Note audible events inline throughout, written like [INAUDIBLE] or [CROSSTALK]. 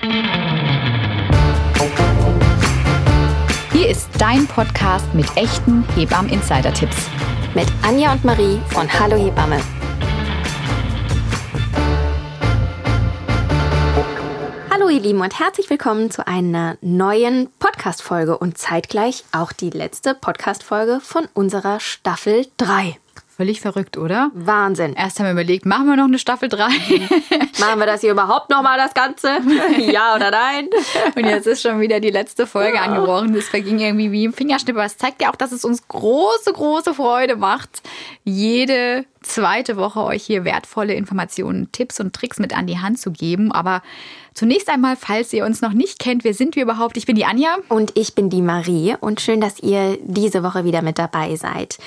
Hier ist dein Podcast mit echten Hebammen-Insider-Tipps. Mit Anja und Marie von Hallo Hebamme. Hallo ihr Lieben und herzlich willkommen zu einer neuen Podcast-Folge und zeitgleich auch die letzte Podcast-Folge von unserer Staffel 3. Völlig verrückt, oder? Wahnsinn. Erst haben wir überlegt, machen wir noch eine Staffel 3? [LAUGHS] Machen wir das hier überhaupt nochmal, das Ganze? [LAUGHS] ja oder nein? Und jetzt ist schon wieder die letzte Folge ja. angebrochen. Das verging irgendwie wie im Fingerschnipp. Aber es zeigt ja auch, dass es uns große, große Freude macht, jede zweite Woche euch hier wertvolle Informationen, Tipps und Tricks mit an die Hand zu geben. Aber zunächst einmal, falls ihr uns noch nicht kennt, wer sind wir überhaupt? Ich bin die Anja. Und ich bin die Marie. Und schön, dass ihr diese Woche wieder mit dabei seid.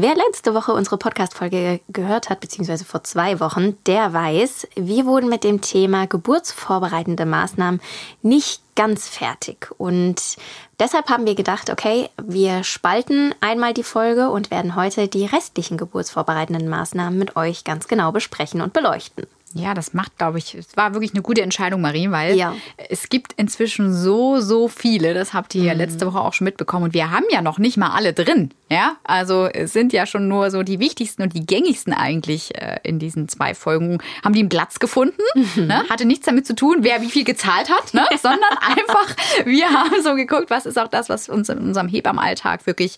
Wer letzte Woche unsere Podcast-Folge gehört hat, beziehungsweise vor zwei Wochen, der weiß, wir wurden mit dem Thema geburtsvorbereitende Maßnahmen nicht ganz fertig. Und deshalb haben wir gedacht, okay, wir spalten einmal die Folge und werden heute die restlichen geburtsvorbereitenden Maßnahmen mit euch ganz genau besprechen und beleuchten. Ja, das macht, glaube ich, es war wirklich eine gute Entscheidung, Marie, weil ja. es gibt inzwischen so, so viele. Das habt ihr ja mhm. letzte Woche auch schon mitbekommen. Und wir haben ja noch nicht mal alle drin. Ja, also es sind ja schon nur so die wichtigsten und die gängigsten eigentlich äh, in diesen zwei Folgen. Haben die einen Platz gefunden? Mhm. Ne? Hatte nichts damit zu tun, wer wie viel gezahlt hat, ne? [LAUGHS] sondern einfach, wir haben so geguckt, was ist auch das, was uns in unserem Hebammenalltag wirklich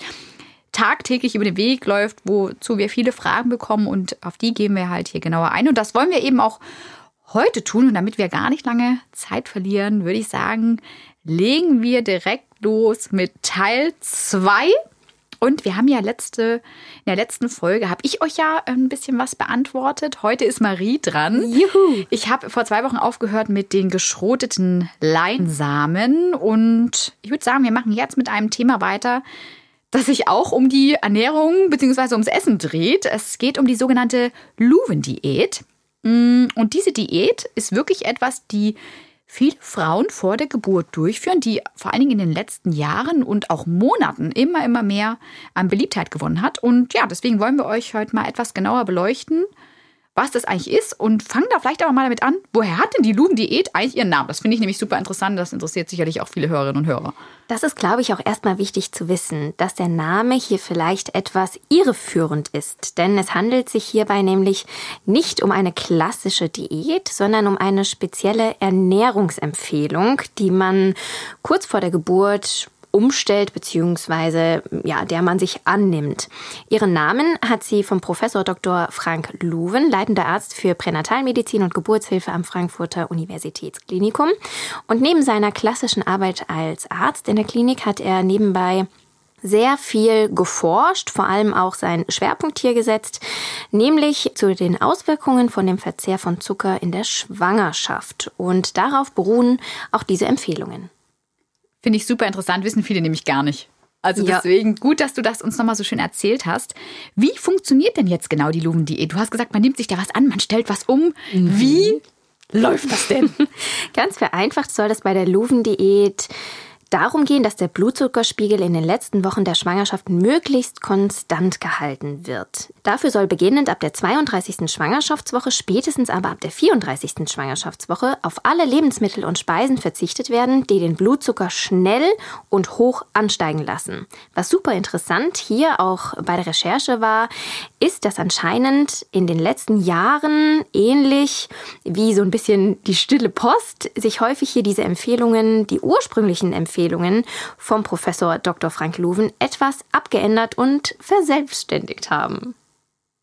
tagtäglich über den Weg läuft, wozu wir viele Fragen bekommen und auf die gehen wir halt hier genauer ein. Und das wollen wir eben auch heute tun. Und damit wir gar nicht lange Zeit verlieren, würde ich sagen, legen wir direkt los mit Teil 2. Und wir haben ja letzte, in der letzten Folge habe ich euch ja ein bisschen was beantwortet. Heute ist Marie dran. Juhu. Ich habe vor zwei Wochen aufgehört mit den geschroteten Leinsamen. Und ich würde sagen, wir machen jetzt mit einem Thema weiter, das sich auch um die Ernährung bzw. ums Essen dreht. Es geht um die sogenannte Luven-Diät. Mm, und diese Diät ist wirklich etwas, die viele Frauen vor der Geburt durchführen, die vor allen Dingen in den letzten Jahren und auch Monaten immer, immer mehr an Beliebtheit gewonnen hat. Und ja, deswegen wollen wir euch heute mal etwas genauer beleuchten, was das eigentlich ist und fangen da vielleicht aber mal damit an, woher hat denn die Luben-Diät eigentlich ihren Namen? Das finde ich nämlich super interessant. Das interessiert sicherlich auch viele Hörerinnen und Hörer. Das ist, glaube ich, auch erstmal wichtig zu wissen, dass der Name hier vielleicht etwas irreführend ist. Denn es handelt sich hierbei nämlich nicht um eine klassische Diät, sondern um eine spezielle Ernährungsempfehlung, die man kurz vor der Geburt umstellt beziehungsweise ja, der man sich annimmt. Ihren Namen hat sie vom Professor Dr. Frank Luwen, leitender Arzt für Pränatalmedizin und Geburtshilfe am Frankfurter Universitätsklinikum. Und neben seiner klassischen Arbeit als Arzt in der Klinik hat er nebenbei sehr viel geforscht, vor allem auch seinen Schwerpunkt hier gesetzt, nämlich zu den Auswirkungen von dem Verzehr von Zucker in der Schwangerschaft. Und darauf beruhen auch diese Empfehlungen. Finde ich super interessant, wissen viele nämlich gar nicht. Also deswegen ja. gut, dass du das uns nochmal so schön erzählt hast. Wie funktioniert denn jetzt genau die Luven-Diät? Du hast gesagt, man nimmt sich da was an, man stellt was um. Mhm. Wie läuft das denn? [LAUGHS] Ganz vereinfacht soll das bei der Luven-Diät darum gehen, dass der Blutzuckerspiegel in den letzten Wochen der Schwangerschaft möglichst konstant gehalten wird. Dafür soll beginnend ab der 32. Schwangerschaftswoche, spätestens aber ab der 34. Schwangerschaftswoche auf alle Lebensmittel und Speisen verzichtet werden, die den Blutzucker schnell und hoch ansteigen lassen. Was super interessant hier auch bei der Recherche war, ist, dass anscheinend in den letzten Jahren ähnlich wie so ein bisschen die stille Post sich häufig hier diese Empfehlungen, die ursprünglichen Empfehlungen, Empfehlungen vom Professor Dr. Frank Luven etwas abgeändert und verselbstständigt haben.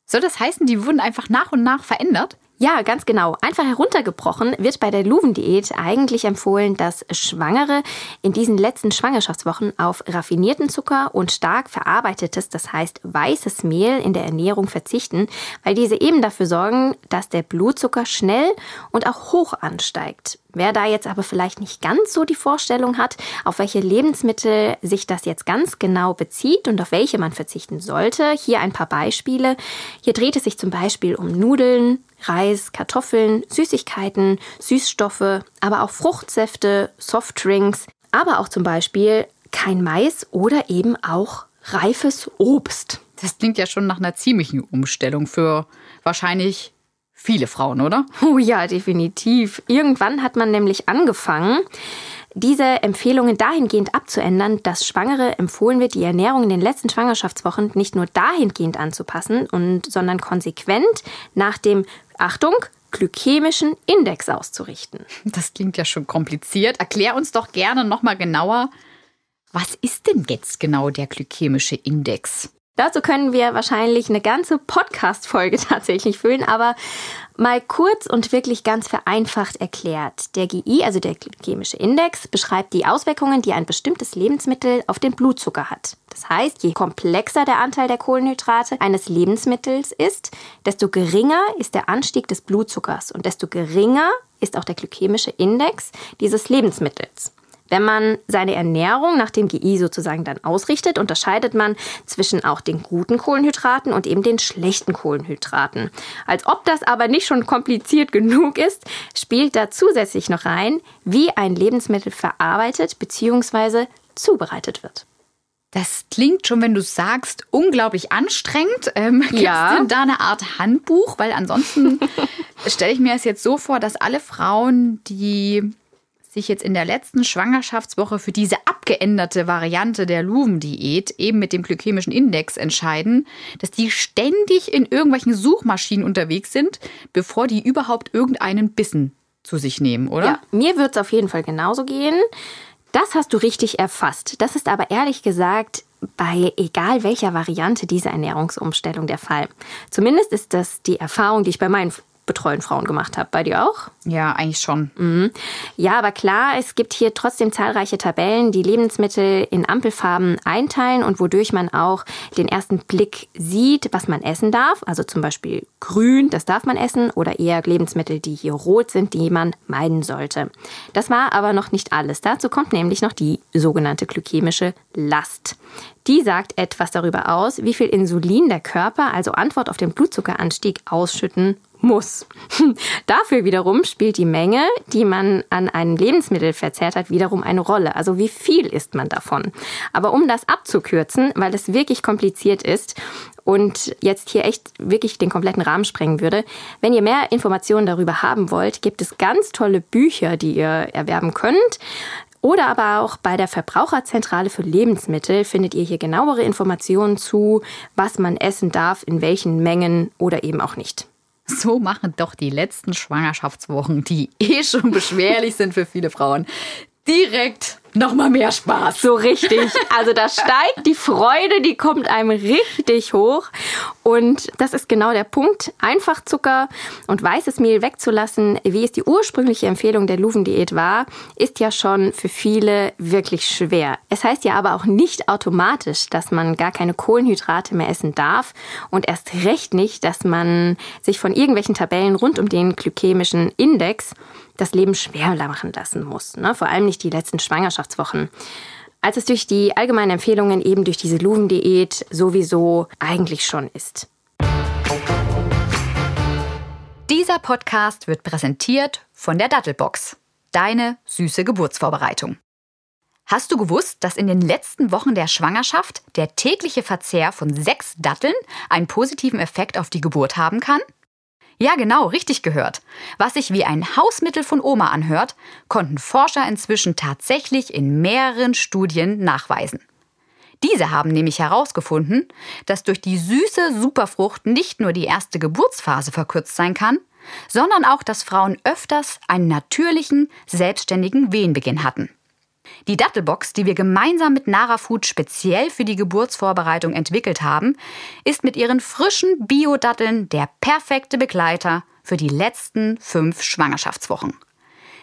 Soll das heißen, die wurden einfach nach und nach verändert? Ja, ganz genau. Einfach heruntergebrochen wird bei der Luven-Diät eigentlich empfohlen, dass Schwangere in diesen letzten Schwangerschaftswochen auf raffinierten Zucker und stark verarbeitetes, das heißt weißes Mehl in der Ernährung verzichten, weil diese eben dafür sorgen, dass der Blutzucker schnell und auch hoch ansteigt. Wer da jetzt aber vielleicht nicht ganz so die Vorstellung hat, auf welche Lebensmittel sich das jetzt ganz genau bezieht und auf welche man verzichten sollte, hier ein paar Beispiele. Hier dreht es sich zum Beispiel um Nudeln, Reis, Kartoffeln, Süßigkeiten, Süßstoffe, aber auch Fruchtsäfte, Softdrinks, aber auch zum Beispiel kein Mais oder eben auch reifes Obst. Das klingt ja schon nach einer ziemlichen Umstellung für wahrscheinlich viele Frauen, oder? Oh ja, definitiv. Irgendwann hat man nämlich angefangen, diese Empfehlungen dahingehend abzuändern, dass Schwangere empfohlen wird, die Ernährung in den letzten Schwangerschaftswochen nicht nur dahingehend anzupassen, und, sondern konsequent nach dem, Achtung, glykämischen Index auszurichten. Das klingt ja schon kompliziert. Erklär uns doch gerne nochmal genauer, was ist denn jetzt genau der glykämische Index? Dazu können wir wahrscheinlich eine ganze Podcast-Folge [LAUGHS] tatsächlich füllen, aber mal kurz und wirklich ganz vereinfacht erklärt. Der GI, also der glykämische Index, beschreibt die Auswirkungen, die ein bestimmtes Lebensmittel auf den Blutzucker hat. Das heißt, je komplexer der Anteil der Kohlenhydrate eines Lebensmittels ist, desto geringer ist der Anstieg des Blutzuckers und desto geringer ist auch der glykämische Index dieses Lebensmittels. Wenn man seine Ernährung nach dem GI sozusagen dann ausrichtet, unterscheidet man zwischen auch den guten Kohlenhydraten und eben den schlechten Kohlenhydraten. Als ob das aber nicht schon kompliziert genug ist, spielt da zusätzlich noch rein, wie ein Lebensmittel verarbeitet bzw. zubereitet wird. Das klingt schon, wenn du sagst, unglaublich anstrengend. Ähm, [LAUGHS] Gibt es denn da eine Art Handbuch? Weil ansonsten [LAUGHS] stelle ich mir es jetzt so vor, dass alle Frauen, die sich jetzt in der letzten Schwangerschaftswoche für diese abgeänderte Variante der Luven-Diät eben mit dem glykämischen Index entscheiden, dass die ständig in irgendwelchen Suchmaschinen unterwegs sind, bevor die überhaupt irgendeinen Bissen zu sich nehmen, oder? Ja, mir wird es auf jeden Fall genauso gehen. Das hast du richtig erfasst. Das ist aber ehrlich gesagt bei egal welcher Variante dieser Ernährungsumstellung der Fall. Zumindest ist das die Erfahrung, die ich bei meinen betreuen Frauen gemacht habe. Bei dir auch? Ja, eigentlich schon. Mhm. Ja, aber klar, es gibt hier trotzdem zahlreiche Tabellen, die Lebensmittel in Ampelfarben einteilen und wodurch man auch den ersten Blick sieht, was man essen darf. Also zum Beispiel grün, das darf man essen, oder eher Lebensmittel, die hier rot sind, die man meiden sollte. Das war aber noch nicht alles. Dazu kommt nämlich noch die sogenannte glykämische Last. Die sagt etwas darüber aus, wie viel Insulin der Körper, also Antwort auf den Blutzuckeranstieg, ausschütten muss. [LAUGHS] Dafür wiederum spielt die Menge, die man an einem Lebensmittel verzehrt hat, wiederum eine Rolle. Also wie viel isst man davon? Aber um das abzukürzen, weil es wirklich kompliziert ist und jetzt hier echt wirklich den kompletten Rahmen sprengen würde, wenn ihr mehr Informationen darüber haben wollt, gibt es ganz tolle Bücher, die ihr erwerben könnt. Oder aber auch bei der Verbraucherzentrale für Lebensmittel findet ihr hier genauere Informationen zu, was man essen darf, in welchen Mengen oder eben auch nicht. So machen doch die letzten Schwangerschaftswochen, die eh schon beschwerlich sind für viele Frauen, direkt nochmal mehr Spaß. So richtig. Also da steigt die Freude, die kommt einem richtig hoch. Und das ist genau der Punkt. Einfach Zucker und weißes Mehl wegzulassen, wie es die ursprüngliche Empfehlung der Luven-Diät war, ist ja schon für viele wirklich schwer. Es heißt ja aber auch nicht automatisch, dass man gar keine Kohlenhydrate mehr essen darf und erst recht nicht, dass man sich von irgendwelchen Tabellen rund um den glykämischen Index das Leben schwer machen lassen muss. Ne? Vor allem nicht die letzten Schwangerschaftswochen. Als es durch die allgemeinen Empfehlungen eben durch diese Luven-Diät sowieso eigentlich schon ist. Dieser Podcast wird präsentiert von der Dattelbox. Deine süße Geburtsvorbereitung. Hast du gewusst, dass in den letzten Wochen der Schwangerschaft der tägliche Verzehr von sechs Datteln einen positiven Effekt auf die Geburt haben kann? Ja, genau, richtig gehört. Was sich wie ein Hausmittel von Oma anhört, konnten Forscher inzwischen tatsächlich in mehreren Studien nachweisen. Diese haben nämlich herausgefunden, dass durch die süße Superfrucht nicht nur die erste Geburtsphase verkürzt sein kann, sondern auch, dass Frauen öfters einen natürlichen, selbstständigen Wehenbeginn hatten. Die Dattelbox, die wir gemeinsam mit Nara Food speziell für die Geburtsvorbereitung entwickelt haben, ist mit ihren frischen Bio-Datteln der perfekte Begleiter für die letzten fünf Schwangerschaftswochen.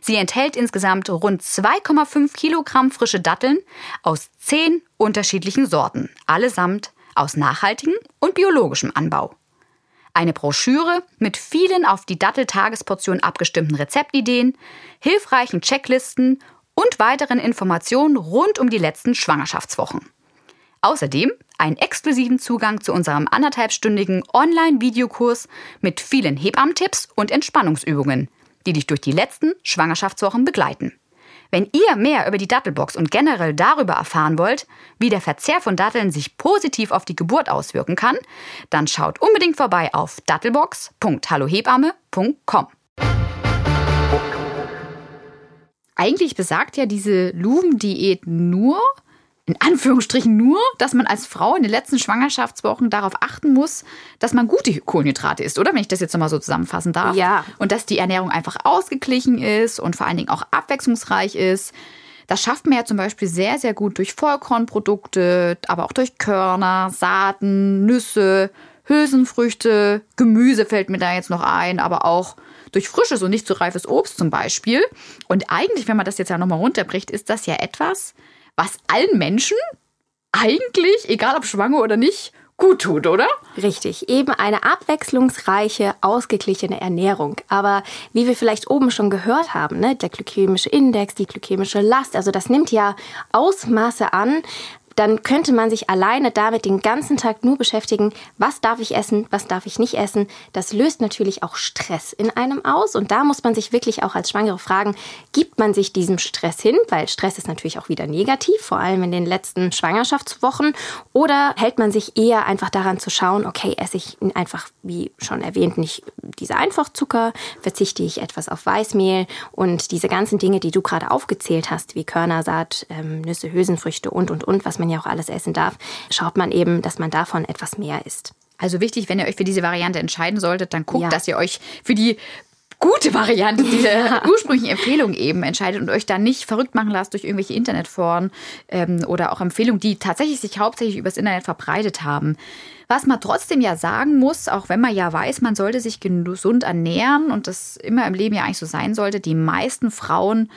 Sie enthält insgesamt rund 2,5 Kilogramm frische Datteln aus zehn unterschiedlichen Sorten, allesamt aus nachhaltigem und biologischem Anbau. Eine Broschüre mit vielen auf die Dattel-Tagesportion abgestimmten Rezeptideen, hilfreichen Checklisten und weiteren Informationen rund um die letzten Schwangerschaftswochen. Außerdem einen exklusiven Zugang zu unserem anderthalbstündigen Online-Videokurs mit vielen Hebammentipps und Entspannungsübungen, die dich durch die letzten Schwangerschaftswochen begleiten. Wenn ihr mehr über die Dattelbox und generell darüber erfahren wollt, wie der Verzehr von Datteln sich positiv auf die Geburt auswirken kann, dann schaut unbedingt vorbei auf dattelbox.hallohebamme.com. Eigentlich besagt ja diese Luven-Diät nur, in Anführungsstrichen nur, dass man als Frau in den letzten Schwangerschaftswochen darauf achten muss, dass man gute Kohlenhydrate isst, oder? Wenn ich das jetzt nochmal so zusammenfassen darf. Ja. Und dass die Ernährung einfach ausgeglichen ist und vor allen Dingen auch abwechslungsreich ist. Das schafft man ja zum Beispiel sehr, sehr gut durch Vollkornprodukte, aber auch durch Körner, Saaten, Nüsse, Hülsenfrüchte, Gemüse fällt mir da jetzt noch ein, aber auch durch frisches und nicht zu reifes Obst zum Beispiel. Und eigentlich, wenn man das jetzt ja nochmal runterbricht, ist das ja etwas, was allen Menschen eigentlich, egal ob schwanger oder nicht, gut tut, oder? Richtig, eben eine abwechslungsreiche, ausgeglichene Ernährung. Aber wie wir vielleicht oben schon gehört haben, ne, der glykämische Index, die glykämische Last, also das nimmt ja Ausmaße an, dann könnte man sich alleine damit den ganzen Tag nur beschäftigen, was darf ich essen, was darf ich nicht essen. Das löst natürlich auch Stress in einem aus und da muss man sich wirklich auch als Schwangere fragen, gibt man sich diesem Stress hin, weil Stress ist natürlich auch wieder negativ, vor allem in den letzten Schwangerschaftswochen, oder hält man sich eher einfach daran zu schauen, okay, esse ich einfach, wie schon erwähnt, nicht diese Einfachzucker, verzichte ich etwas auf Weißmehl und diese ganzen Dinge, die du gerade aufgezählt hast, wie Körnersaat, ähm, Nüsse, Hülsenfrüchte und, und, und, was man man ja auch alles essen darf, schaut man eben, dass man davon etwas mehr isst. Also wichtig, wenn ihr euch für diese Variante entscheiden solltet, dann guckt, ja. dass ihr euch für die gute Variante, [LAUGHS] diese ja. ursprüngliche Empfehlung eben entscheidet und euch da nicht verrückt machen lasst durch irgendwelche Internetforen ähm, oder auch Empfehlungen, die tatsächlich sich hauptsächlich übers Internet verbreitet haben. Was man trotzdem ja sagen muss, auch wenn man ja weiß, man sollte sich gesund ernähren und das immer im Leben ja eigentlich so sein sollte, die meisten Frauen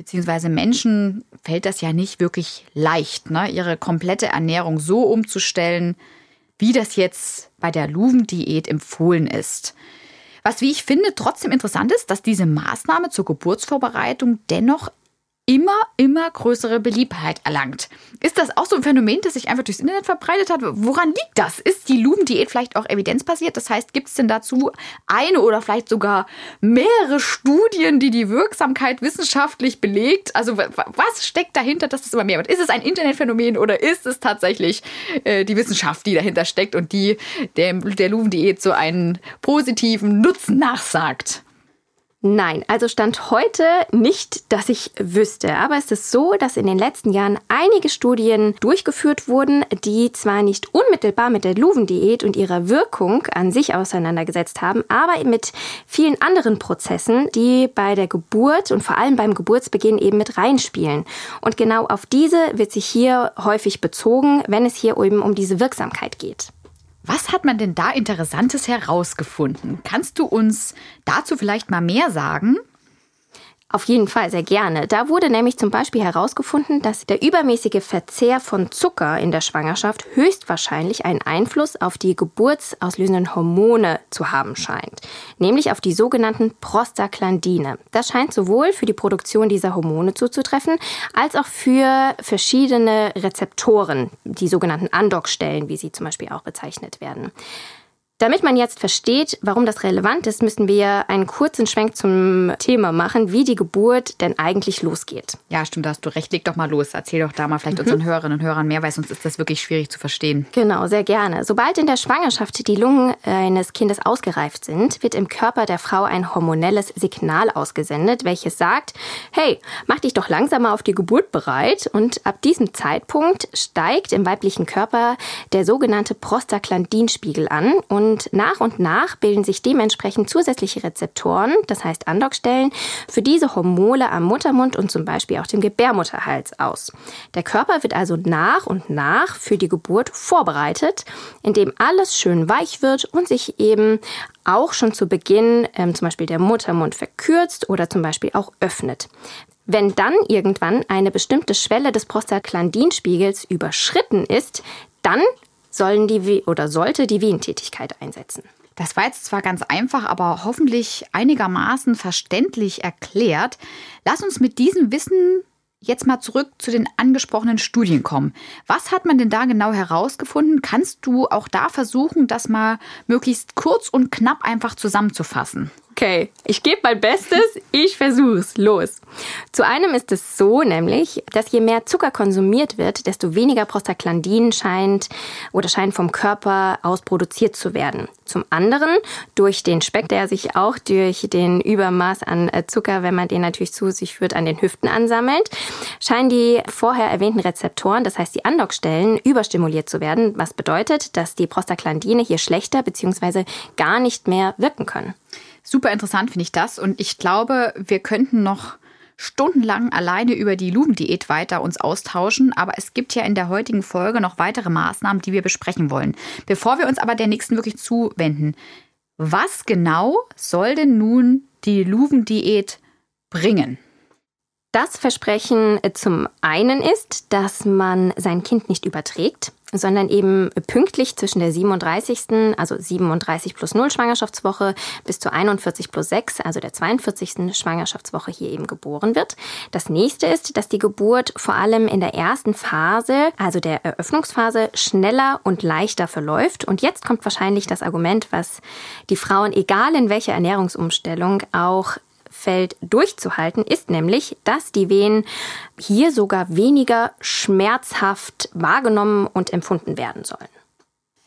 beziehungsweise Menschen fällt das ja nicht wirklich leicht, ne? ihre komplette Ernährung so umzustellen, wie das jetzt bei der Luven-Diät empfohlen ist. Was, wie ich finde, trotzdem interessant ist, dass diese Maßnahme zur Geburtsvorbereitung dennoch immer, immer größere Beliebtheit erlangt. Ist das auch so ein Phänomen, das sich einfach durchs Internet verbreitet hat? Woran liegt das? Ist die Lumen-Diät vielleicht auch evidenzbasiert? Das heißt, gibt es denn dazu eine oder vielleicht sogar mehrere Studien, die die Wirksamkeit wissenschaftlich belegt? Also was steckt dahinter, dass das immer mehr wird? Ist es ein Internetphänomen oder ist es tatsächlich äh, die Wissenschaft, die dahinter steckt und die der, der Lumen-Diät so einen positiven Nutzen nachsagt? Nein, also stand heute nicht, dass ich wüsste. Aber es ist so, dass in den letzten Jahren einige Studien durchgeführt wurden, die zwar nicht unmittelbar mit der Luven-Diät und ihrer Wirkung an sich auseinandergesetzt haben, aber mit vielen anderen Prozessen, die bei der Geburt und vor allem beim Geburtsbeginn eben mit reinspielen. Und genau auf diese wird sich hier häufig bezogen, wenn es hier eben um diese Wirksamkeit geht. Was hat man denn da Interessantes herausgefunden? Kannst du uns dazu vielleicht mal mehr sagen? Auf jeden Fall, sehr gerne. Da wurde nämlich zum Beispiel herausgefunden, dass der übermäßige Verzehr von Zucker in der Schwangerschaft höchstwahrscheinlich einen Einfluss auf die geburtsauslösenden Hormone zu haben scheint, nämlich auf die sogenannten Prostaglandine. Das scheint sowohl für die Produktion dieser Hormone zuzutreffen, als auch für verschiedene Rezeptoren, die sogenannten Andockstellen, wie sie zum Beispiel auch bezeichnet werden. Damit man jetzt versteht, warum das relevant ist, müssen wir einen kurzen Schwenk zum Thema machen, wie die Geburt denn eigentlich losgeht. Ja, stimmt, da hast du recht. Leg doch mal los. Erzähl doch da mal vielleicht mhm. unseren Hörerinnen und Hörern mehr, weil sonst ist das wirklich schwierig zu verstehen. Genau, sehr gerne. Sobald in der Schwangerschaft die Lungen eines Kindes ausgereift sind, wird im Körper der Frau ein hormonelles Signal ausgesendet, welches sagt, hey, mach dich doch langsamer auf die Geburt bereit. Und ab diesem Zeitpunkt steigt im weiblichen Körper der sogenannte Prostaglandinspiegel an und und nach und nach bilden sich dementsprechend zusätzliche Rezeptoren, das heißt Andockstellen, für diese Hormone am Muttermund und zum Beispiel auch dem Gebärmutterhals aus. Der Körper wird also nach und nach für die Geburt vorbereitet, indem alles schön weich wird und sich eben auch schon zu Beginn ähm, zum Beispiel der Muttermund verkürzt oder zum Beispiel auch öffnet. Wenn dann irgendwann eine bestimmte Schwelle des Prostaglandinspiegels überschritten ist, dann sollen die oder sollte die Wehentätigkeit einsetzen. Das war jetzt zwar ganz einfach, aber hoffentlich einigermaßen verständlich erklärt. Lass uns mit diesem Wissen jetzt mal zurück zu den angesprochenen Studien kommen. Was hat man denn da genau herausgefunden? Kannst du auch da versuchen, das mal möglichst kurz und knapp einfach zusammenzufassen? Okay, ich gebe mein Bestes, ich versuch's. Los. Zu einem ist es so nämlich, dass je mehr Zucker konsumiert wird, desto weniger Prostaglandin scheint oder scheint vom Körper aus produziert zu werden. Zum anderen durch den Speck, der sich auch durch den Übermaß an äh, Zucker, wenn man den natürlich zu sich führt, an den Hüften ansammelt, scheinen die vorher erwähnten Rezeptoren, das heißt die Andockstellen, überstimuliert zu werden, was bedeutet, dass die Prostaglandine hier schlechter bzw. gar nicht mehr wirken können. Super interessant finde ich das und ich glaube, wir könnten noch stundenlang alleine über die Lumendiät weiter uns austauschen, aber es gibt ja in der heutigen Folge noch weitere Maßnahmen, die wir besprechen wollen. Bevor wir uns aber der nächsten wirklich zuwenden, was genau soll denn nun die Lumendiät bringen? Das Versprechen zum einen ist, dass man sein Kind nicht überträgt, sondern eben pünktlich zwischen der 37., also 37 plus 0 Schwangerschaftswoche bis zur 41 plus 6, also der 42. Schwangerschaftswoche hier eben geboren wird. Das nächste ist, dass die Geburt vor allem in der ersten Phase, also der Eröffnungsphase, schneller und leichter verläuft. Und jetzt kommt wahrscheinlich das Argument, was die Frauen, egal in welcher Ernährungsumstellung, auch Feld durchzuhalten, ist nämlich, dass die Wehen hier sogar weniger schmerzhaft wahrgenommen und empfunden werden sollen.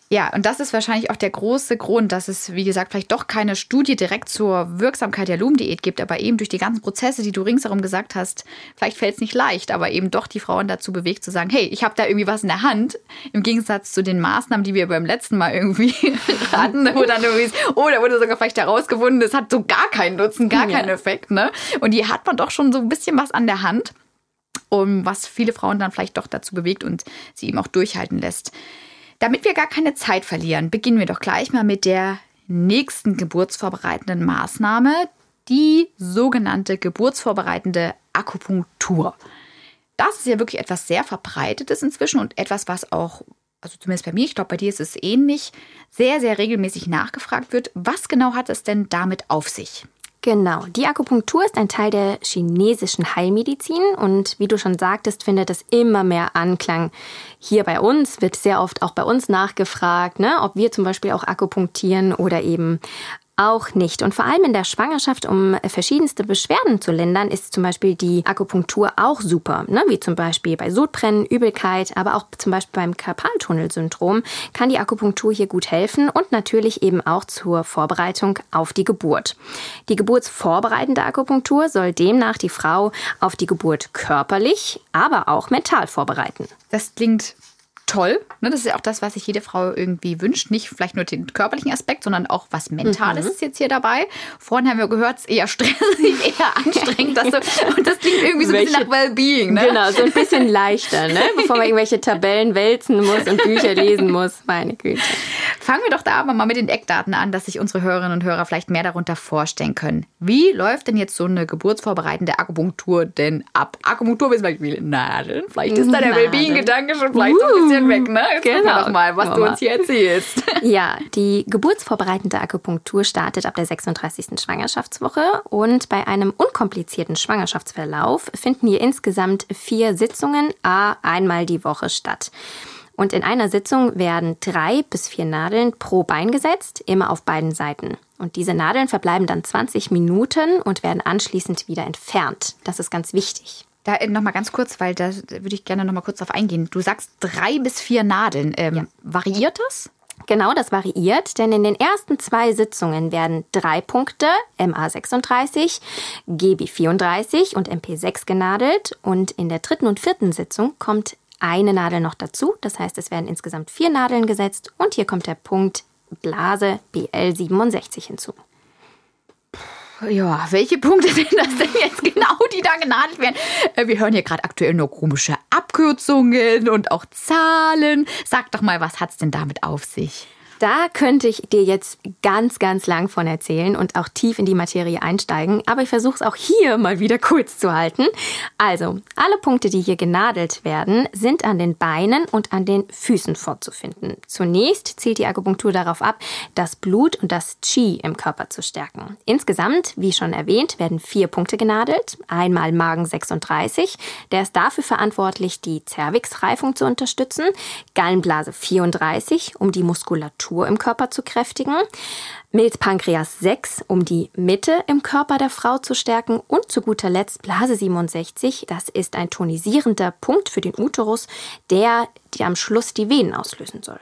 Ja, und das ist wahrscheinlich auch der große Grund, dass es, wie gesagt, vielleicht doch keine Studie direkt zur Wirksamkeit der Lumendiät gibt, aber eben durch die ganzen Prozesse, die du ringsherum gesagt hast, vielleicht fällt es nicht leicht, aber eben doch die Frauen dazu bewegt zu sagen, hey, ich habe da irgendwie was in der Hand, im Gegensatz zu den Maßnahmen, die wir beim letzten Mal irgendwie [LAUGHS] hatten, wo dann irgendwie, oh, da wurde sogar vielleicht herausgefunden, das hat so gar keinen Nutzen, gar keinen Effekt, ne? Und die hat man doch schon so ein bisschen was an der Hand, um was viele Frauen dann vielleicht doch dazu bewegt und sie eben auch durchhalten lässt. Damit wir gar keine Zeit verlieren, beginnen wir doch gleich mal mit der nächsten geburtsvorbereitenden Maßnahme, die sogenannte geburtsvorbereitende Akupunktur. Das ist ja wirklich etwas sehr verbreitetes inzwischen und etwas, was auch, also zumindest bei mir, ich glaube, bei dir ist es ähnlich, sehr, sehr regelmäßig nachgefragt wird. Was genau hat es denn damit auf sich? Genau, die Akupunktur ist ein Teil der chinesischen Heilmedizin und wie du schon sagtest, findet es immer mehr Anklang. Hier bei uns wird sehr oft auch bei uns nachgefragt, ne, ob wir zum Beispiel auch akupunktieren oder eben auch nicht. Und vor allem in der Schwangerschaft, um verschiedenste Beschwerden zu lindern, ist zum Beispiel die Akupunktur auch super. Ne? Wie zum Beispiel bei Sodbrennen, Übelkeit, aber auch zum Beispiel beim Karpaltunnelsyndrom kann die Akupunktur hier gut helfen und natürlich eben auch zur Vorbereitung auf die Geburt. Die geburtsvorbereitende Akupunktur soll demnach die Frau auf die Geburt körperlich, aber auch mental vorbereiten. Das klingt toll. Ne, das ist ja auch das, was sich jede Frau irgendwie wünscht. Nicht vielleicht nur den körperlichen Aspekt, sondern auch was Mentales mhm. ist jetzt hier dabei. Vorhin haben wir gehört, es ist eher stressig, [LAUGHS] eher anstrengend. Dass du, [LAUGHS] und das klingt irgendwie so ein bisschen nach Wellbeing. Ne? Genau, so ein bisschen leichter, ne? bevor man irgendwelche Tabellen wälzen muss und Bücher lesen muss. Meine Güte. Fangen wir doch da aber mal mit den Eckdaten an, dass sich unsere Hörerinnen und Hörer vielleicht mehr darunter vorstellen können. Wie läuft denn jetzt so eine geburtsvorbereitende Akupunktur denn ab? Akupunktur wissen wir viele Nadeln. Vielleicht ist da der Wellbeing-Gedanke schon vielleicht uh. so ein bisschen weg, ne? Jetzt genau. doch mal, was du uns hier erzählst. [LAUGHS] Ja, die geburtsvorbereitende Akupunktur startet ab der 36. Schwangerschaftswoche und bei einem unkomplizierten Schwangerschaftsverlauf finden hier insgesamt vier Sitzungen, a einmal die Woche statt. Und in einer Sitzung werden drei bis vier Nadeln pro Bein gesetzt, immer auf beiden Seiten. Und diese Nadeln verbleiben dann 20 Minuten und werden anschließend wieder entfernt. Das ist ganz wichtig. Da äh, noch mal ganz kurz, weil da würde ich gerne noch mal kurz auf eingehen. Du sagst drei bis vier Nadeln. Ähm, ja. Variiert das? Genau, das variiert, denn in den ersten zwei Sitzungen werden drei Punkte MA36, GB34 und MP6 genadelt und in der dritten und vierten Sitzung kommt eine Nadel noch dazu. Das heißt, es werden insgesamt vier Nadeln gesetzt und hier kommt der Punkt Blase BL67 hinzu ja, welche Punkte [LAUGHS] sind das denn jetzt genau, die da genadelt werden? Äh, wir hören hier gerade aktuell nur komische Abkürzungen und auch Zahlen. Sag doch mal, was hat es denn damit auf sich? Da könnte ich dir jetzt ganz, ganz lang von erzählen und auch tief in die Materie einsteigen, aber ich versuche es auch hier mal wieder kurz zu halten. Also, alle Punkte, die hier genadelt werden, sind an den Beinen und an den Füßen vorzufinden. Zunächst zielt die Akupunktur darauf ab, das Blut und das Qi im Körper zu stärken. Insgesamt, wie schon erwähnt, werden vier Punkte genadelt. Einmal Magen 36, der ist dafür verantwortlich, die Zervixreifung zu unterstützen. Gallenblase 34, um die Muskulatur Muskulatur im Körper zu kräftigen. Milz Pankreas 6, um die Mitte im Körper der Frau zu stärken. Und zu guter Letzt Blase 67, das ist ein tonisierender Punkt für den Uterus, der, der am Schluss die Venen auslösen soll.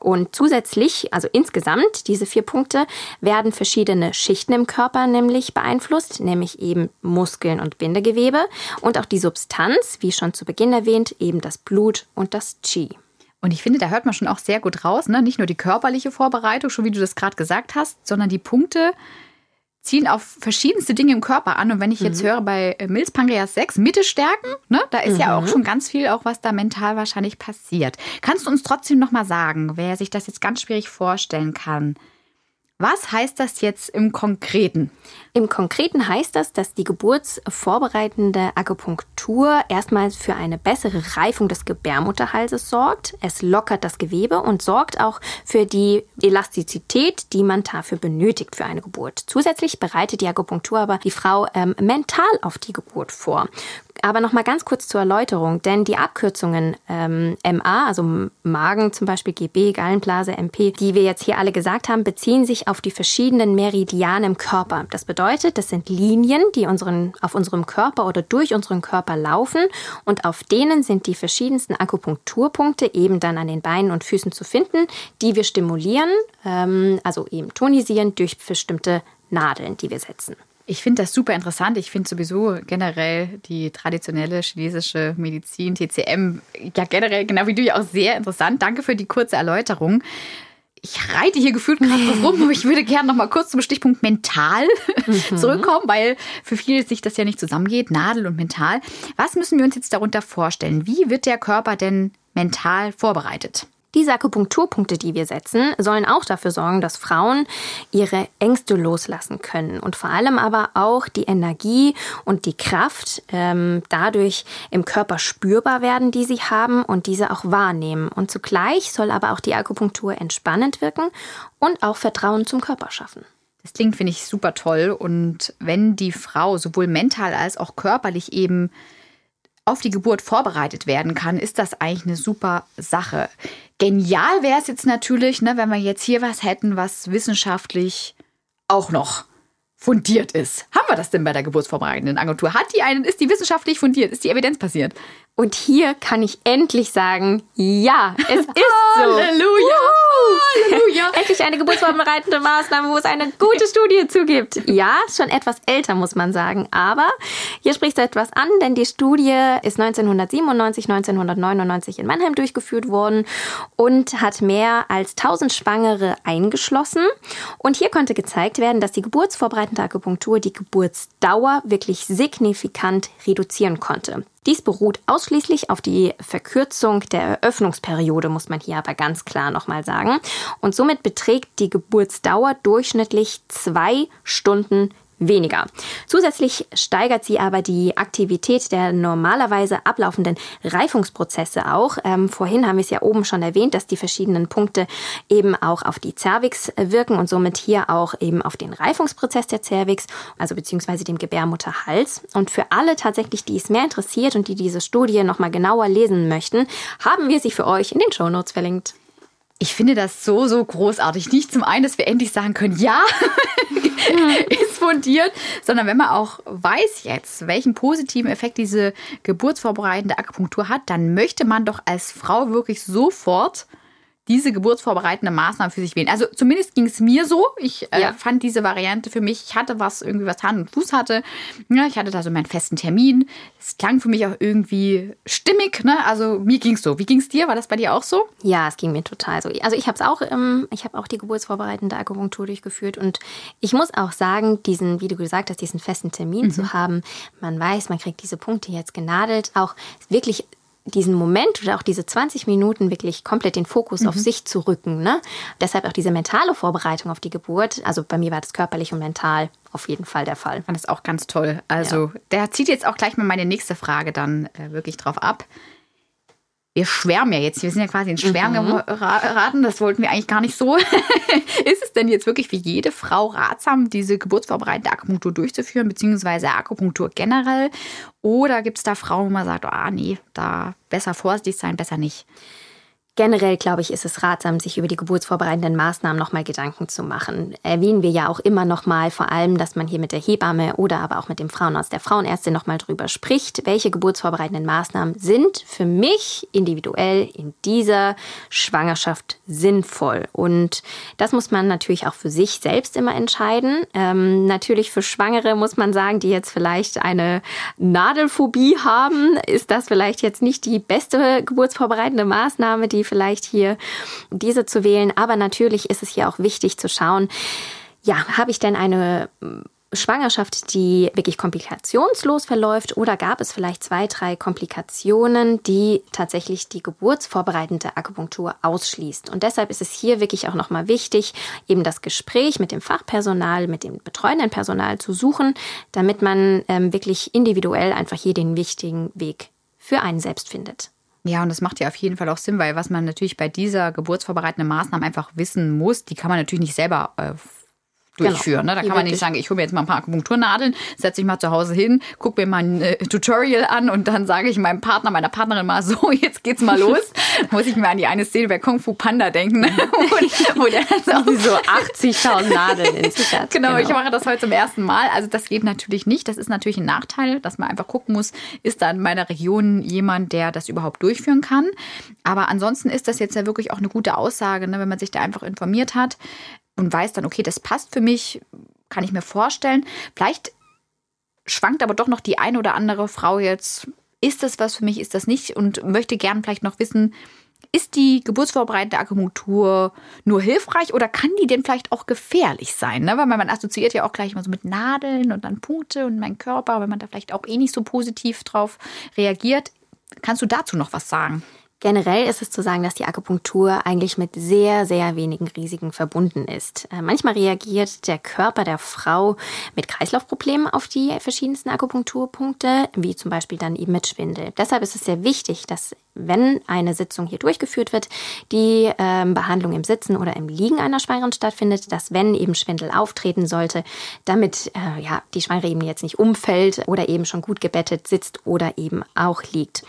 Und zusätzlich, also insgesamt, diese vier Punkte, werden verschiedene Schichten im Körper nämlich beeinflusst, nämlich eben Muskeln und Bindegewebe und auch die Substanz, wie schon zu Beginn erwähnt, eben das Blut und das Qi. Und ich finde, da hört man schon auch sehr gut raus, ne? nicht nur die körperliche Vorbereitung, schon wie du das gerade gesagt hast, sondern die Punkte, zielen auf verschiedenste Dinge im Körper an. Und wenn ich jetzt mhm. höre bei äh, Milz Pankreas 6, Mitte stärken, ne, da ist mhm. ja auch mhm. schon ganz viel, auch was da mental wahrscheinlich passiert. Kannst du uns trotzdem nochmal sagen, wer sich das jetzt ganz schwierig vorstellen kann? Was heißt das jetzt im Konkreten? Im Konkreten heißt das, dass die geburtsvorbereitende Akupunktur erstmals für eine bessere Reifung des Gebärmutterhalses sorgt. Es lockert das Gewebe und sorgt auch für die Elastizität, die man dafür benötigt für eine Geburt. Zusätzlich bereitet die Akupunktur aber die Frau ähm, mental auf die Geburt vor. Aber noch mal ganz kurz zur Erläuterung, denn die Abkürzungen ähm, MA, also Magen zum Beispiel GB, Gallenblase, MP, die wir jetzt hier alle gesagt haben, beziehen sich auf die verschiedenen Meridiane im Körper. Das bedeutet, das sind Linien, die unseren, auf unserem Körper oder durch unseren Körper laufen und auf denen sind die verschiedensten Akupunkturpunkte eben dann an den Beinen und Füßen zu finden, die wir stimulieren, ähm, also eben tonisieren durch bestimmte Nadeln, die wir setzen. Ich finde das super interessant. Ich finde sowieso generell die traditionelle chinesische Medizin, TCM, ja generell, genau wie du ja auch sehr interessant. Danke für die kurze Erläuterung. Ich reite hier gefühlt gerade [LAUGHS] rum, aber ich würde gerne noch mal kurz zum Stichpunkt mental mhm. [LAUGHS] zurückkommen, weil für viele sich das ja nicht zusammengeht, Nadel und mental. Was müssen wir uns jetzt darunter vorstellen? Wie wird der Körper denn mental vorbereitet? Diese Akupunkturpunkte, die wir setzen, sollen auch dafür sorgen, dass Frauen ihre Ängste loslassen können und vor allem aber auch die Energie und die Kraft ähm, dadurch im Körper spürbar werden, die sie haben und diese auch wahrnehmen. Und zugleich soll aber auch die Akupunktur entspannend wirken und auch Vertrauen zum Körper schaffen. Das klingt, finde ich, super toll. Und wenn die Frau sowohl mental als auch körperlich eben auf die Geburt vorbereitet werden kann, ist das eigentlich eine super Sache. Genial wäre es jetzt natürlich, ne, wenn wir jetzt hier was hätten, was wissenschaftlich auch noch fundiert ist. Haben wir das denn bei der geburtsvorbereitenden Agentur? Hat die einen, ist die wissenschaftlich fundiert? Ist die Evidenz passiert? Und hier kann ich endlich sagen, ja, es [LAUGHS] ist so. Halleluja! Halleluja! [LAUGHS] endlich eine geburtsvorbereitende Maßnahme, wo es eine gute Studie zugibt. Ja, schon etwas älter, muss man sagen. Aber hier spricht du etwas an, denn die Studie ist 1997, 1999 in Mannheim durchgeführt worden und hat mehr als 1000 Schwangere eingeschlossen. Und hier konnte gezeigt werden, dass die geburtsvorbereitende Akupunktur die Geburtsdauer wirklich signifikant reduzieren konnte. Dies beruht ausschließlich auf die Verkürzung der Eröffnungsperiode, muss man hier aber ganz klar nochmal sagen. Und somit beträgt die Geburtsdauer durchschnittlich zwei Stunden weniger. Zusätzlich steigert sie aber die Aktivität der normalerweise ablaufenden Reifungsprozesse auch. Ähm, vorhin haben wir es ja oben schon erwähnt, dass die verschiedenen Punkte eben auch auf die Cervix wirken und somit hier auch eben auf den Reifungsprozess der Cervix, also beziehungsweise dem Gebärmutterhals. Und für alle tatsächlich, die es mehr interessiert und die diese Studie nochmal genauer lesen möchten, haben wir sie für euch in den Show Notes verlinkt. Ich finde das so, so großartig. Nicht zum einen, dass wir endlich sagen können, ja, [LAUGHS] ist fundiert, sondern wenn man auch weiß jetzt, welchen positiven Effekt diese geburtsvorbereitende Akupunktur hat, dann möchte man doch als Frau wirklich sofort diese geburtsvorbereitende Maßnahme für sich wählen. Also zumindest ging es mir so. Ich äh, ja. fand diese Variante für mich, ich hatte was, irgendwie was Hand und Fuß hatte. Ja, ich hatte da so meinen festen Termin. Es klang für mich auch irgendwie stimmig. Ne? Also mir ging es so. Wie ging es dir? War das bei dir auch so? Ja, es ging mir total so. Also ich habe es auch, ähm, ich habe auch die geburtsvorbereitende Akupunktur durchgeführt und ich muss auch sagen, diesen, wie du gesagt hast, diesen festen Termin mhm. zu haben, man weiß, man kriegt diese Punkte jetzt genadelt, auch wirklich diesen Moment oder auch diese 20 Minuten wirklich komplett den Fokus mhm. auf sich zu rücken. Ne? Deshalb auch diese mentale Vorbereitung auf die Geburt. Also bei mir war das körperlich und mental auf jeden Fall der Fall. Ich fand das auch ganz toll. Also ja. der zieht jetzt auch gleich mal meine nächste Frage dann äh, wirklich drauf ab wir schwärmen ja jetzt, wir sind ja quasi in Schwärmen mhm. geraten, das wollten wir eigentlich gar nicht so. [LAUGHS] ist es denn jetzt wirklich für jede Frau ratsam, diese geburtsvorbereitende Akupunktur durchzuführen, beziehungsweise Akupunktur generell? Oder gibt es da Frauen, wo man sagt, ah oh, nee, da besser vorsichtig sein, besser nicht? Generell, glaube ich, ist es ratsam, sich über die geburtsvorbereitenden Maßnahmen nochmal Gedanken zu machen. Erwähnen wir ja auch immer nochmal, vor allem, dass man hier mit der Hebamme oder aber auch mit dem Frauenarzt der Frauenärztin nochmal drüber spricht, welche geburtsvorbereitenden Maßnahmen sind für mich individuell in dieser Schwangerschaft sinnvoll. Und das muss man natürlich auch für sich selbst immer entscheiden. Ähm, natürlich für Schwangere muss man sagen, die jetzt vielleicht eine Nadelphobie haben, ist das vielleicht jetzt nicht die beste geburtsvorbereitende Maßnahme, die vielleicht hier diese zu wählen. Aber natürlich ist es hier auch wichtig zu schauen, ja, habe ich denn eine Schwangerschaft, die wirklich komplikationslos verläuft oder gab es vielleicht zwei, drei Komplikationen, die tatsächlich die geburtsvorbereitende Akupunktur ausschließt. Und deshalb ist es hier wirklich auch nochmal wichtig, eben das Gespräch mit dem Fachpersonal, mit dem betreuenden Personal zu suchen, damit man ähm, wirklich individuell einfach hier den wichtigen Weg für einen selbst findet. Ja, und das macht ja auf jeden Fall auch Sinn, weil was man natürlich bei dieser geburtsvorbereitenden Maßnahme einfach wissen muss, die kann man natürlich nicht selber äh, durchführen. Genau. Ne? Da kann man nicht sagen, ich hole mir jetzt mal ein paar Akupunkturnadeln, setze mich mal zu Hause hin, gucke mir mal ein äh, Tutorial an und dann sage ich meinem Partner, meiner Partnerin mal [LAUGHS] so, jetzt geht's mal los. [LAUGHS] Muss ich mir an die eine Szene bei Kung Fu Panda denken, [LAUGHS] wo, wo der so 80.000 Nadeln in sich hat. Genau, genau, ich mache das heute zum ersten Mal. Also das geht natürlich nicht. Das ist natürlich ein Nachteil, dass man einfach gucken muss, ist da in meiner Region jemand, der das überhaupt durchführen kann. Aber ansonsten ist das jetzt ja wirklich auch eine gute Aussage, ne, wenn man sich da einfach informiert hat und weiß dann, okay, das passt für mich, kann ich mir vorstellen. Vielleicht schwankt aber doch noch die eine oder andere Frau jetzt, ist das was für mich, ist das nicht und möchte gern vielleicht noch wissen, ist die geburtsvorbereitende Akupunktur nur hilfreich oder kann die denn vielleicht auch gefährlich sein? Ne? Weil man assoziiert ja auch gleich mal so mit Nadeln und dann Punkte und mein Körper, wenn man da vielleicht auch eh nicht so positiv drauf reagiert. Kannst du dazu noch was sagen? Generell ist es zu sagen, dass die Akupunktur eigentlich mit sehr, sehr wenigen Risiken verbunden ist. Äh, manchmal reagiert der Körper der Frau mit Kreislaufproblemen auf die verschiedensten Akupunkturpunkte, wie zum Beispiel dann eben mit Schwindel. Deshalb ist es sehr wichtig, dass wenn eine Sitzung hier durchgeführt wird, die ähm, Behandlung im Sitzen oder im Liegen einer Schwangeren stattfindet, dass wenn eben Schwindel auftreten sollte, damit äh, ja, die Schwangere eben jetzt nicht umfällt oder eben schon gut gebettet sitzt oder eben auch liegt.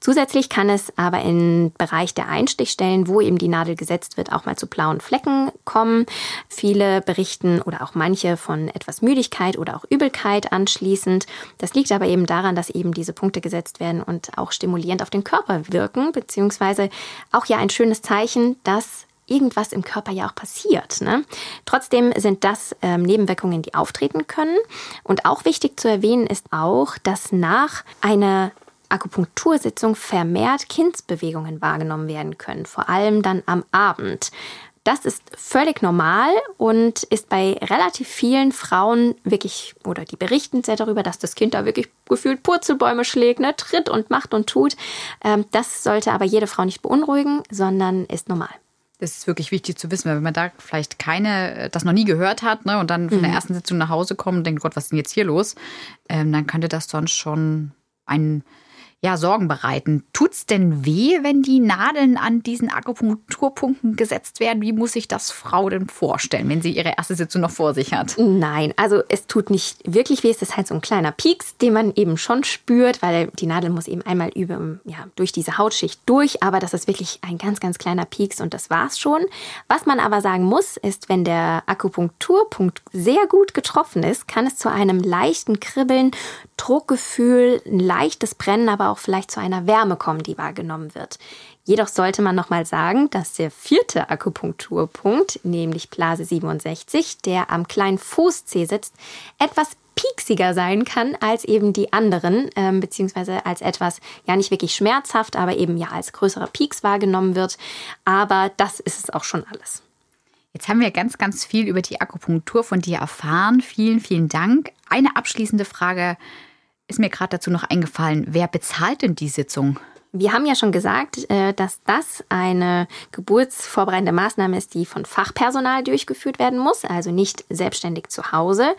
Zusätzlich kann es aber im Bereich der Einstichstellen, wo eben die Nadel gesetzt wird, auch mal zu blauen Flecken kommen. Viele berichten oder auch manche von etwas Müdigkeit oder auch Übelkeit anschließend. Das liegt aber eben daran, dass eben diese Punkte gesetzt werden und auch stimulierend auf den Körper wirken, beziehungsweise auch ja ein schönes Zeichen, dass irgendwas im Körper ja auch passiert. Ne? Trotzdem sind das ähm, Nebenwirkungen, die auftreten können. Und auch wichtig zu erwähnen ist auch, dass nach einer Akupunktursitzung vermehrt Kindsbewegungen wahrgenommen werden können, vor allem dann am Abend. Das ist völlig normal und ist bei relativ vielen Frauen wirklich, oder die berichten sehr darüber, dass das Kind da wirklich gefühlt Purzelbäume schlägt, ne, tritt und macht und tut. Ähm, das sollte aber jede Frau nicht beunruhigen, sondern ist normal. Das ist wirklich wichtig zu wissen, weil wenn man da vielleicht keine, das noch nie gehört hat ne, und dann von der mhm. ersten Sitzung nach Hause kommt und denkt, Gott, was ist denn jetzt hier los? Ähm, dann könnte das sonst schon ein ja, Sorgen bereiten. Tut's denn weh, wenn die Nadeln an diesen Akupunkturpunkten gesetzt werden? Wie muss sich das Frau denn vorstellen, wenn sie ihre erste Sitzung noch vor sich hat? Nein, also es tut nicht wirklich weh. Es ist halt so ein kleiner Pieks, den man eben schon spürt, weil die Nadel muss eben einmal über, ja, durch diese Hautschicht durch. Aber das ist wirklich ein ganz, ganz kleiner Pieks und das war's schon. Was man aber sagen muss, ist, wenn der Akupunkturpunkt sehr gut getroffen ist, kann es zu einem leichten Kribbeln, Druckgefühl, ein leichtes Brennen, aber auch auch vielleicht zu einer Wärme kommen, die wahrgenommen wird. Jedoch sollte man nochmal sagen, dass der vierte Akupunkturpunkt, nämlich Blase 67, der am kleinen Fußzeh sitzt, etwas pieksiger sein kann als eben die anderen, ähm, beziehungsweise als etwas, ja nicht wirklich schmerzhaft, aber eben ja als größerer Pieks wahrgenommen wird. Aber das ist es auch schon alles. Jetzt haben wir ganz, ganz viel über die Akupunktur von dir erfahren. Vielen, vielen Dank. Eine abschließende Frage ist mir gerade dazu noch eingefallen, wer bezahlt denn die Sitzung? Wir haben ja schon gesagt, äh, dass das eine geburtsvorbereitende Maßnahme ist, die von Fachpersonal durchgeführt werden muss, also nicht selbstständig zu Hause.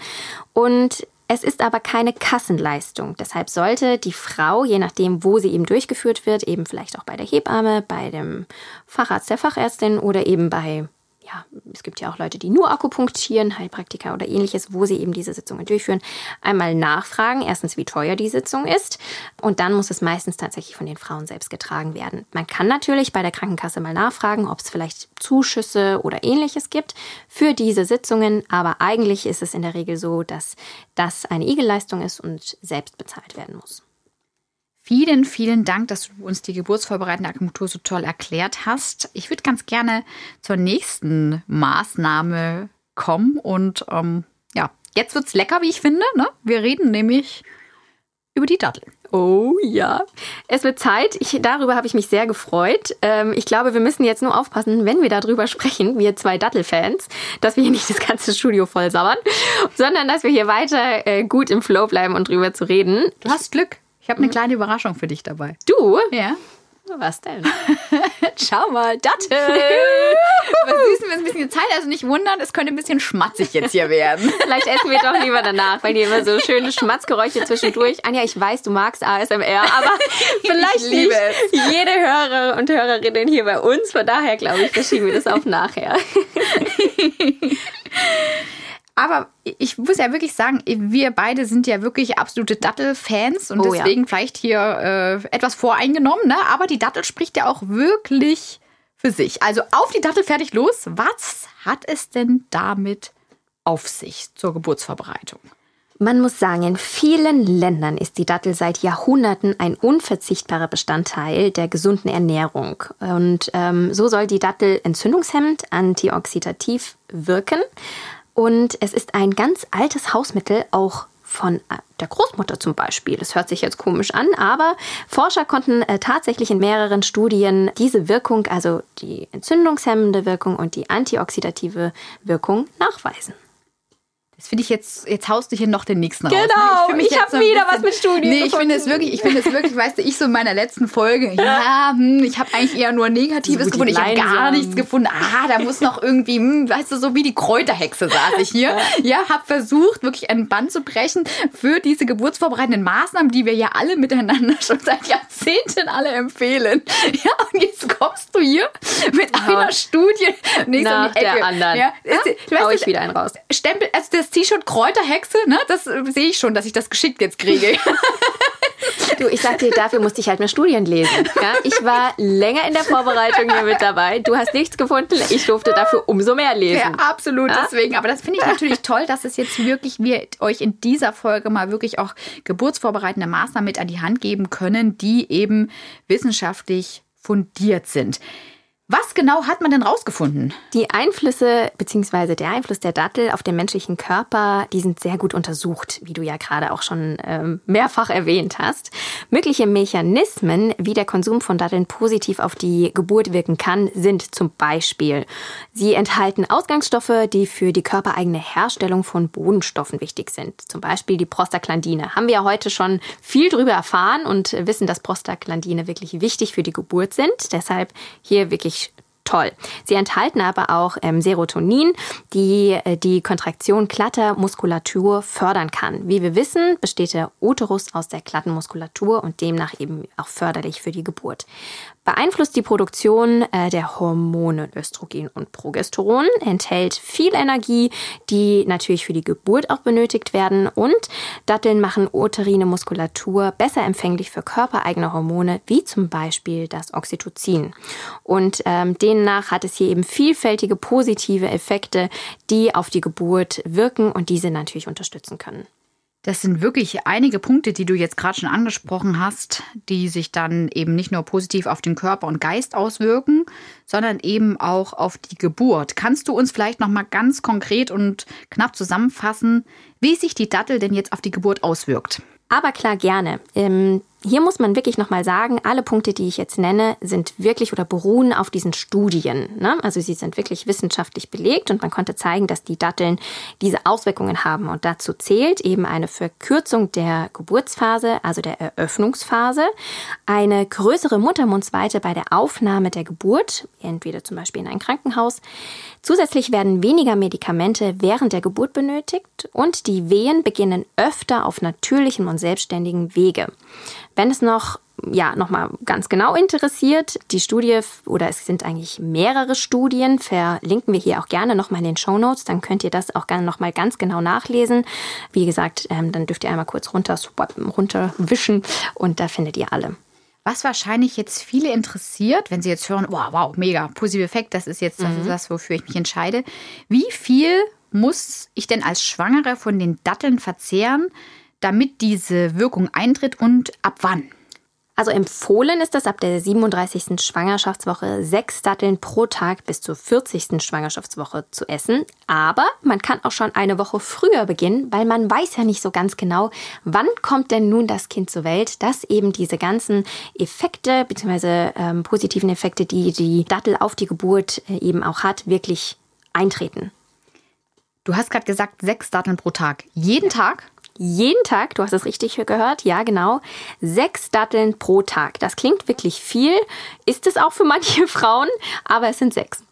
Und es ist aber keine Kassenleistung. Deshalb sollte die Frau, je nachdem, wo sie eben durchgeführt wird, eben vielleicht auch bei der Hebamme, bei dem Facharzt der Fachärztin oder eben bei ja, es gibt ja auch Leute, die nur Akupunktieren, Heilpraktiker oder ähnliches, wo sie eben diese Sitzungen durchführen, einmal nachfragen, erstens, wie teuer die Sitzung ist und dann muss es meistens tatsächlich von den Frauen selbst getragen werden. Man kann natürlich bei der Krankenkasse mal nachfragen, ob es vielleicht Zuschüsse oder ähnliches gibt für diese Sitzungen, aber eigentlich ist es in der Regel so, dass das eine Igelleistung ist und selbst bezahlt werden muss. Vielen, vielen Dank, dass du uns die geburtsvorbereitende Akupunktur so toll erklärt hast. Ich würde ganz gerne zur nächsten Maßnahme kommen. Und ähm, ja, jetzt wird es lecker, wie ich finde. Ne? Wir reden nämlich über die Dattel. Oh ja, es wird Zeit. Ich, darüber habe ich mich sehr gefreut. Ähm, ich glaube, wir müssen jetzt nur aufpassen, wenn wir darüber sprechen, wir zwei Dattelfans, dass wir hier nicht das ganze Studio voll sabbern, sondern dass wir hier weiter äh, gut im Flow bleiben und drüber zu reden. Du hast Glück. Ich habe eine kleine Überraschung für dich dabei. Du? Ja. Was denn? [LAUGHS] Schau mal, Dattel! [LAUGHS] Versüßen wir uns ein bisschen die Zeit, also nicht wundern, es könnte ein bisschen schmatzig jetzt hier werden. [LAUGHS] Vielleicht essen wir doch lieber danach, weil die immer so schöne Schmatzgeräusche zwischendurch. Anja, ich weiß, du magst ASMR, aber vielleicht nicht es. jede Hörer und Hörerin hier bei uns. Von daher glaube ich, verschieben wir das auf nachher. Aber ich muss ja wirklich sagen, wir beide sind ja wirklich absolute Dattel-Fans und oh, deswegen ja. vielleicht hier äh, etwas voreingenommen. Ne? Aber die Dattel spricht ja auch wirklich für sich. Also auf die Dattel fertig los. Was hat es denn damit auf sich zur Geburtsvorbereitung? Man muss sagen, in vielen Ländern ist die Dattel seit Jahrhunderten ein unverzichtbarer Bestandteil der gesunden Ernährung. Und ähm, so soll die Dattel entzündungshemmend, antioxidativ wirken. Und es ist ein ganz altes Hausmittel, auch von äh, der Großmutter zum Beispiel. Das hört sich jetzt komisch an, aber Forscher konnten äh, tatsächlich in mehreren Studien diese Wirkung, also die entzündungshemmende Wirkung und die antioxidative Wirkung nachweisen. Das finde ich jetzt, jetzt haust du hier noch den nächsten genau, raus. Genau, ich, ich habe so wieder bisschen, was mit Studien Nee, ich finde es wirklich, ich finde es wirklich, weißt du, ich so in meiner letzten Folge, [LAUGHS] ja, hm, ich habe eigentlich eher nur Negatives so gefunden, ich habe gar nichts gefunden. Ah, da muss noch irgendwie, hm, weißt du, so wie die Kräuterhexe saß ich hier. [LAUGHS] Ja, habe versucht, wirklich einen Band zu brechen für diese geburtsvorbereitenden Maßnahmen, die wir ja alle miteinander [LAUGHS] schon seit Jahrzehnten alle empfehlen. Ja, und jetzt kommst du hier mit ja. einer Studie nächste Nach um die Ecke. der anderen. Ja, ja? Hau ich wieder einen raus. Stempel, also das T-Shirt Kräuterhexe, ne? Das äh, sehe ich schon, dass ich das geschickt jetzt kriege. [LAUGHS] Du, ich sag dir, dafür musste ich halt mehr Studien lesen. Ja? Ich war länger in der Vorbereitung hier mit dabei. Du hast nichts gefunden. Ich durfte dafür umso mehr lesen. Ja, absolut. Ja? Deswegen. Aber das finde ich natürlich toll, dass es jetzt wirklich wir euch in dieser Folge mal wirklich auch geburtsvorbereitende Maßnahmen mit an die Hand geben können, die eben wissenschaftlich fundiert sind. Was genau hat man denn rausgefunden? Die Einflüsse bzw. der Einfluss der Dattel auf den menschlichen Körper, die sind sehr gut untersucht, wie du ja gerade auch schon ähm, mehrfach erwähnt hast. Mögliche Mechanismen, wie der Konsum von Datteln positiv auf die Geburt wirken kann, sind zum Beispiel, sie enthalten Ausgangsstoffe, die für die körpereigene Herstellung von Bodenstoffen wichtig sind. Zum Beispiel die Prostaglandine. Haben wir ja heute schon viel drüber erfahren und wissen, dass Prostaglandine wirklich wichtig für die Geburt sind. Deshalb hier wirklich toll. Sie enthalten aber auch ähm, Serotonin, die äh, die Kontraktion glatter Muskulatur fördern kann. Wie wir wissen, besteht der Uterus aus der glatten Muskulatur und demnach eben auch förderlich für die Geburt beeinflusst die Produktion äh, der Hormone Östrogen und Progesteron, enthält viel Energie, die natürlich für die Geburt auch benötigt werden und Datteln machen uterine Muskulatur besser empfänglich für körpereigene Hormone, wie zum Beispiel das Oxytocin. Und ähm, demnach hat es hier eben vielfältige positive Effekte, die auf die Geburt wirken und diese natürlich unterstützen können. Das sind wirklich einige Punkte, die du jetzt gerade schon angesprochen hast, die sich dann eben nicht nur positiv auf den Körper und Geist auswirken, sondern eben auch auf die Geburt. Kannst du uns vielleicht noch mal ganz konkret und knapp zusammenfassen, wie sich die Dattel denn jetzt auf die Geburt auswirkt? Aber klar gerne. Ähm, hier muss man wirklich nochmal sagen, alle Punkte, die ich jetzt nenne, sind wirklich oder beruhen auf diesen Studien. Ne? Also sie sind wirklich wissenschaftlich belegt und man konnte zeigen, dass die Datteln diese Auswirkungen haben. Und dazu zählt eben eine Verkürzung der Geburtsphase, also der Eröffnungsphase, eine größere Muttermundsweite bei der Aufnahme der Geburt, entweder zum Beispiel in ein Krankenhaus. Zusätzlich werden weniger Medikamente während der Geburt benötigt und die Wehen beginnen öfter auf natürlichem und selbstständigen Wege. Wenn es noch ja, nochmal ganz genau interessiert, die Studie oder es sind eigentlich mehrere Studien, verlinken wir hier auch gerne nochmal in den Show Notes, dann könnt ihr das auch gerne nochmal ganz genau nachlesen. Wie gesagt, ähm, dann dürft ihr einmal kurz runter, runterwischen und da findet ihr alle. Was wahrscheinlich jetzt viele interessiert, wenn sie jetzt hören, wow, wow, mega, positiver Effekt, das ist jetzt das, mhm. ist das, wofür ich mich entscheide. Wie viel muss ich denn als Schwangere von den Datteln verzehren, damit diese Wirkung eintritt und ab wann? Also empfohlen ist es ab der 37. Schwangerschaftswoche sechs Datteln pro Tag bis zur 40. Schwangerschaftswoche zu essen. Aber man kann auch schon eine Woche früher beginnen, weil man weiß ja nicht so ganz genau, wann kommt denn nun das Kind zur Welt, dass eben diese ganzen Effekte bzw. Ähm, positiven Effekte, die die Dattel auf die Geburt äh, eben auch hat, wirklich eintreten. Du hast gerade gesagt, sechs Datteln pro Tag. Jeden Tag? Jeden Tag, du hast es richtig gehört, ja genau, sechs Datteln pro Tag. Das klingt wirklich viel, ist es auch für manche [LAUGHS] Frauen, aber es sind sechs.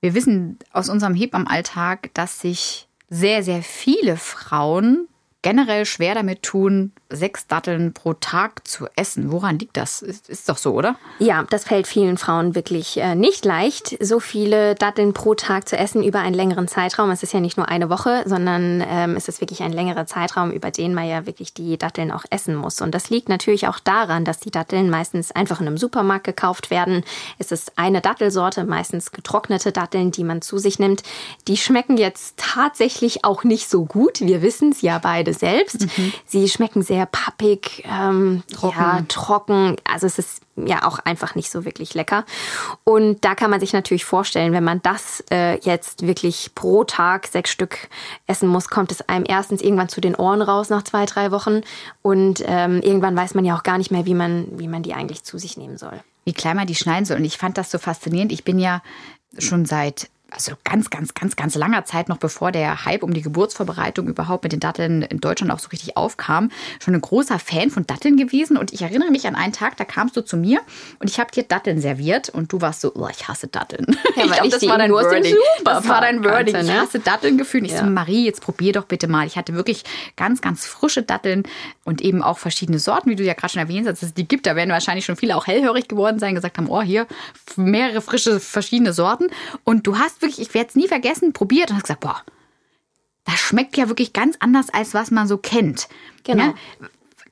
Wir wissen aus unserem Hebammenalltag, dass sich sehr, sehr viele Frauen generell schwer damit tun, sechs Datteln pro Tag zu essen. Woran liegt das? Ist, ist doch so, oder? Ja, das fällt vielen Frauen wirklich äh, nicht leicht, so viele Datteln pro Tag zu essen über einen längeren Zeitraum. Es ist ja nicht nur eine Woche, sondern ähm, es ist wirklich ein längerer Zeitraum, über den man ja wirklich die Datteln auch essen muss. Und das liegt natürlich auch daran, dass die Datteln meistens einfach in einem Supermarkt gekauft werden. Es ist eine Dattelsorte, meistens getrocknete Datteln, die man zu sich nimmt. Die schmecken jetzt tatsächlich auch nicht so gut. Wir wissen es ja beide selbst. Mhm. Sie schmecken sehr sehr pappig, ähm, trocken. Ja, trocken. Also es ist ja auch einfach nicht so wirklich lecker. Und da kann man sich natürlich vorstellen, wenn man das äh, jetzt wirklich pro Tag sechs Stück essen muss, kommt es einem erstens irgendwann zu den Ohren raus nach zwei, drei Wochen. Und ähm, irgendwann weiß man ja auch gar nicht mehr, wie man, wie man die eigentlich zu sich nehmen soll. Wie klein man die schneiden soll. Und ich fand das so faszinierend. Ich bin ja schon seit also ganz, ganz, ganz, ganz langer Zeit, noch bevor der Hype um die Geburtsvorbereitung überhaupt mit den Datteln in Deutschland auch so richtig aufkam, schon ein großer Fan von Datteln gewesen. Und ich erinnere mich an einen Tag, da kamst du zu mir und ich habe dir Datteln serviert und du warst so, oh, ich hasse Datteln. Ja, [LAUGHS] ich glaube, das war dein Wording. Das war dein Wording. Ich ne? hasse Datteln gefühlt. Ich ja. so, Marie, jetzt probier doch bitte mal. Ich hatte wirklich ganz, ganz frische Datteln und eben auch verschiedene Sorten, wie du ja gerade schon erwähnt hast, dass es die gibt. Da werden wahrscheinlich schon viele auch hellhörig geworden sein, gesagt haben, oh, hier mehrere frische, verschiedene Sorten. Und du hast wirklich, ich werde es nie vergessen, probiert und habe gesagt, boah, das schmeckt ja wirklich ganz anders, als was man so kennt. Genau. Ja?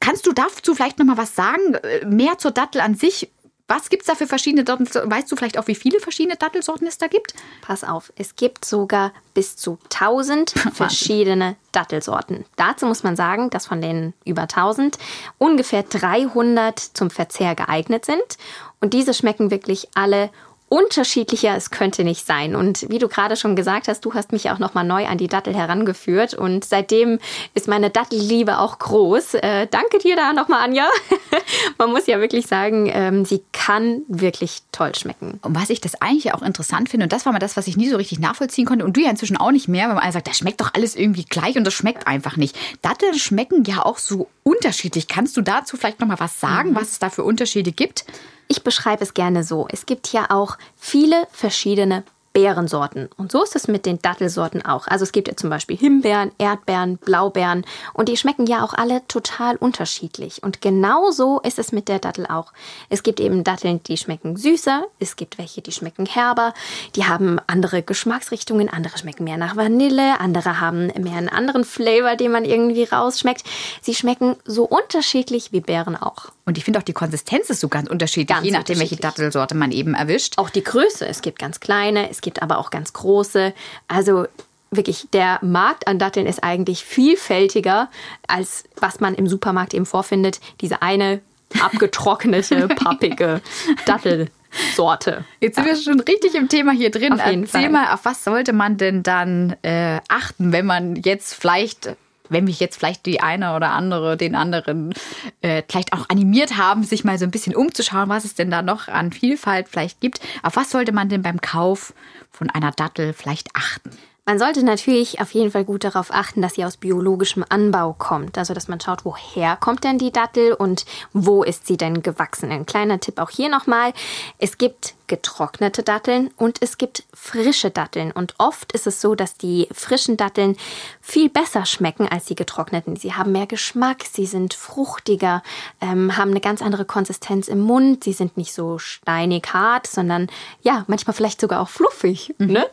Kannst du dazu vielleicht noch mal was sagen? Mehr zur Dattel an sich? Was gibt es da für verschiedene Dattel? Weißt du vielleicht auch, wie viele verschiedene Dattelsorten es da gibt? Pass auf, es gibt sogar bis zu 1000 [LAUGHS] verschiedene Dattelsorten. Dazu muss man sagen, dass von den über 1000 ungefähr 300 zum Verzehr geeignet sind. Und diese schmecken wirklich alle unterschiedlicher es könnte nicht sein. Und wie du gerade schon gesagt hast, du hast mich auch nochmal neu an die Dattel herangeführt und seitdem ist meine Dattelliebe auch groß. Äh, danke dir da nochmal, Anja. [LAUGHS] Man muss ja wirklich sagen, ähm, sie kann wirklich toll schmecken. Und was ich das eigentlich auch interessant finde, und das war mal das, was ich nie so richtig nachvollziehen konnte und du ja inzwischen auch nicht mehr, weil man sagt, das schmeckt doch alles irgendwie gleich und das schmeckt einfach nicht. Datteln schmecken ja auch so unterschiedlich. Kannst du dazu vielleicht nochmal was sagen, mhm. was es da für Unterschiede gibt? Ich beschreibe es gerne so. Es gibt ja auch viele verschiedene Beerensorten. Und so ist es mit den Dattelsorten auch. Also es gibt ja zum Beispiel Himbeeren, Erdbeeren, Blaubeeren und die schmecken ja auch alle total unterschiedlich. Und genauso ist es mit der Dattel auch. Es gibt eben Datteln, die schmecken süßer, es gibt welche, die schmecken herber, die haben andere Geschmacksrichtungen, andere schmecken mehr nach Vanille, andere haben mehr einen anderen Flavor, den man irgendwie rausschmeckt. Sie schmecken so unterschiedlich wie Beeren auch. Und ich finde auch die Konsistenz ist so ganz unterschiedlich, ganz je nachdem, welche Dattelsorte man eben erwischt. Auch die Größe. Es gibt ganz kleine, es gibt aber auch ganz große. Also wirklich, der Markt an Datteln ist eigentlich vielfältiger, als was man im Supermarkt eben vorfindet. Diese eine abgetrocknete, [LAUGHS] pappige Dattelsorte. Jetzt sind wir schon richtig im Thema hier drin. Auf jeden Erzähl Fall. mal, auf was sollte man denn dann äh, achten, wenn man jetzt vielleicht wenn mich jetzt vielleicht die eine oder andere den anderen äh, vielleicht auch animiert haben, sich mal so ein bisschen umzuschauen, was es denn da noch an Vielfalt vielleicht gibt. Auf was sollte man denn beim Kauf von einer Dattel vielleicht achten? Man sollte natürlich auf jeden Fall gut darauf achten, dass sie aus biologischem Anbau kommt. Also, dass man schaut, woher kommt denn die Dattel und wo ist sie denn gewachsen. Ein kleiner Tipp auch hier nochmal. Es gibt getrocknete Datteln und es gibt frische Datteln. Und oft ist es so, dass die frischen Datteln viel besser schmecken als die getrockneten. Sie haben mehr Geschmack, sie sind fruchtiger, ähm, haben eine ganz andere Konsistenz im Mund. Sie sind nicht so steinig hart, sondern ja, manchmal vielleicht sogar auch fluffig. Mhm. Ne?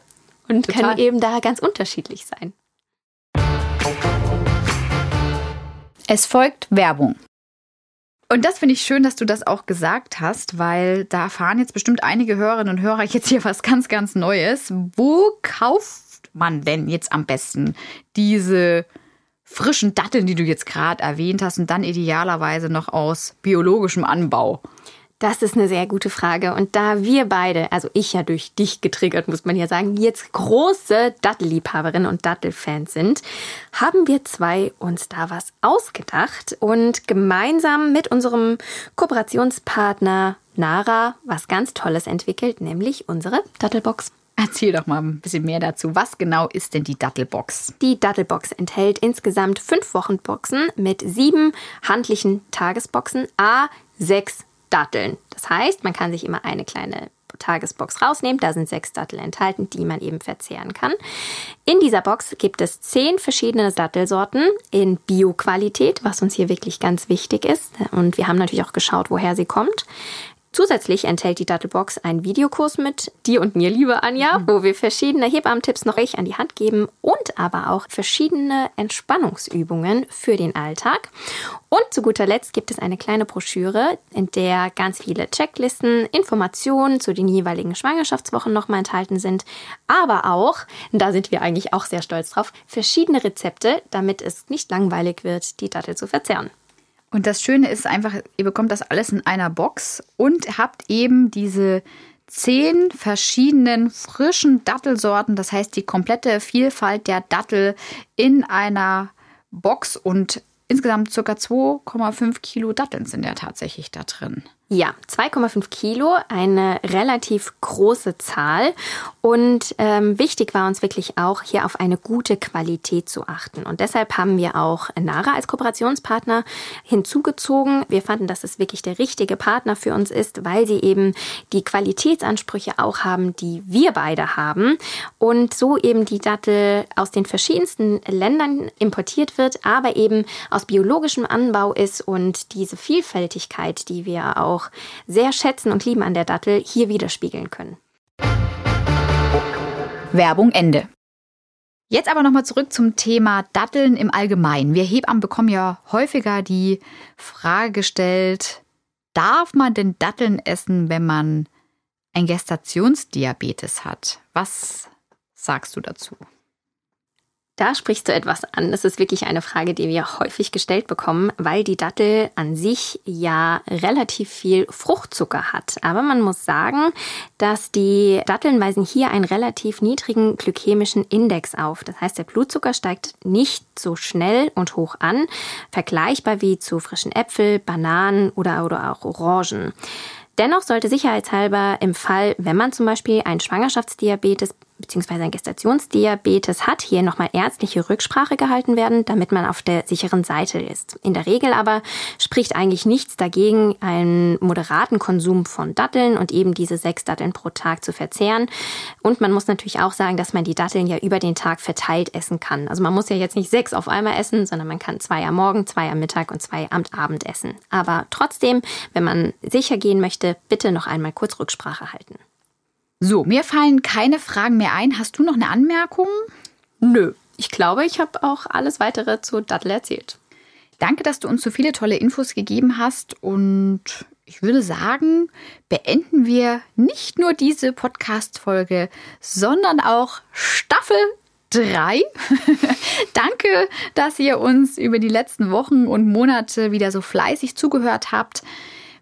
Und Total. können eben da ganz unterschiedlich sein. Es folgt Werbung. Und das finde ich schön, dass du das auch gesagt hast, weil da erfahren jetzt bestimmt einige Hörerinnen und Hörer jetzt hier was ganz, ganz Neues. Wo kauft man denn jetzt am besten diese frischen Datteln, die du jetzt gerade erwähnt hast und dann idealerweise noch aus biologischem Anbau? Das ist eine sehr gute Frage. Und da wir beide, also ich ja durch dich getriggert, muss man ja sagen, jetzt große Dattelliebhaberinnen und Dattelfans sind, haben wir zwei uns da was ausgedacht und gemeinsam mit unserem Kooperationspartner Nara was ganz Tolles entwickelt, nämlich unsere Dattelbox. Erzähl doch mal ein bisschen mehr dazu. Was genau ist denn die Dattelbox? Die Dattelbox enthält insgesamt fünf Wochenboxen mit sieben handlichen Tagesboxen, a sechs Datteln. Das heißt, man kann sich immer eine kleine Tagesbox rausnehmen. Da sind sechs Dattel enthalten, die man eben verzehren kann. In dieser Box gibt es zehn verschiedene Dattelsorten in Bio-Qualität, was uns hier wirklich ganz wichtig ist. Und wir haben natürlich auch geschaut, woher sie kommt. Zusätzlich enthält die Dattelbox einen Videokurs mit dir und mir, liebe Anja, mhm. wo wir verschiedene Hebammentipps noch euch an die Hand geben und aber auch verschiedene Entspannungsübungen für den Alltag. Und zu guter Letzt gibt es eine kleine Broschüre, in der ganz viele Checklisten, Informationen zu den jeweiligen Schwangerschaftswochen nochmal enthalten sind, aber auch, da sind wir eigentlich auch sehr stolz drauf, verschiedene Rezepte, damit es nicht langweilig wird, die Dattel zu verzehren. Und das Schöne ist einfach, ihr bekommt das alles in einer Box und habt eben diese zehn verschiedenen frischen Dattelsorten, das heißt die komplette Vielfalt der Dattel in einer Box und insgesamt ca. 2,5 Kilo Datteln sind ja tatsächlich da drin. Ja, 2,5 Kilo, eine relativ große Zahl. Und ähm, wichtig war uns wirklich auch, hier auf eine gute Qualität zu achten. Und deshalb haben wir auch Nara als Kooperationspartner hinzugezogen. Wir fanden, dass es wirklich der richtige Partner für uns ist, weil sie eben die Qualitätsansprüche auch haben, die wir beide haben. Und so eben die Dattel aus den verschiedensten Ländern importiert wird, aber eben aus biologischem Anbau ist und diese Vielfältigkeit, die wir auch auch sehr schätzen und lieben an der Dattel, hier widerspiegeln können. Werbung Ende. Jetzt aber nochmal zurück zum Thema Datteln im Allgemeinen. Wir Hebammen bekommen ja häufiger die Frage gestellt, darf man denn Datteln essen, wenn man ein Gestationsdiabetes hat? Was sagst du dazu? Da sprichst du etwas an. Das ist wirklich eine Frage, die wir häufig gestellt bekommen, weil die Dattel an sich ja relativ viel Fruchtzucker hat. Aber man muss sagen, dass die Datteln weisen hier einen relativ niedrigen glykämischen Index auf. Das heißt, der Blutzucker steigt nicht so schnell und hoch an, vergleichbar wie zu frischen Äpfel, Bananen oder, oder auch Orangen. Dennoch sollte sicherheitshalber im Fall, wenn man zum Beispiel einen Schwangerschaftsdiabetes bzw. ein Gestationsdiabetes hat, hier nochmal ärztliche Rücksprache gehalten werden, damit man auf der sicheren Seite ist. In der Regel aber spricht eigentlich nichts dagegen, einen moderaten Konsum von Datteln und eben diese sechs Datteln pro Tag zu verzehren. Und man muss natürlich auch sagen, dass man die Datteln ja über den Tag verteilt essen kann. Also man muss ja jetzt nicht sechs auf einmal essen, sondern man kann zwei am Morgen, zwei am Mittag und zwei am Abend essen. Aber trotzdem, wenn man sicher gehen möchte, bitte noch einmal kurz Rücksprache halten. So, mir fallen keine Fragen mehr ein. Hast du noch eine Anmerkung? Nö. Ich glaube, ich habe auch alles weitere zu Dattel erzählt. Danke, dass du uns so viele tolle Infos gegeben hast und ich würde sagen, beenden wir nicht nur diese Podcast-Folge, sondern auch Staffel 3. [LAUGHS] Danke, dass ihr uns über die letzten Wochen und Monate wieder so fleißig zugehört habt.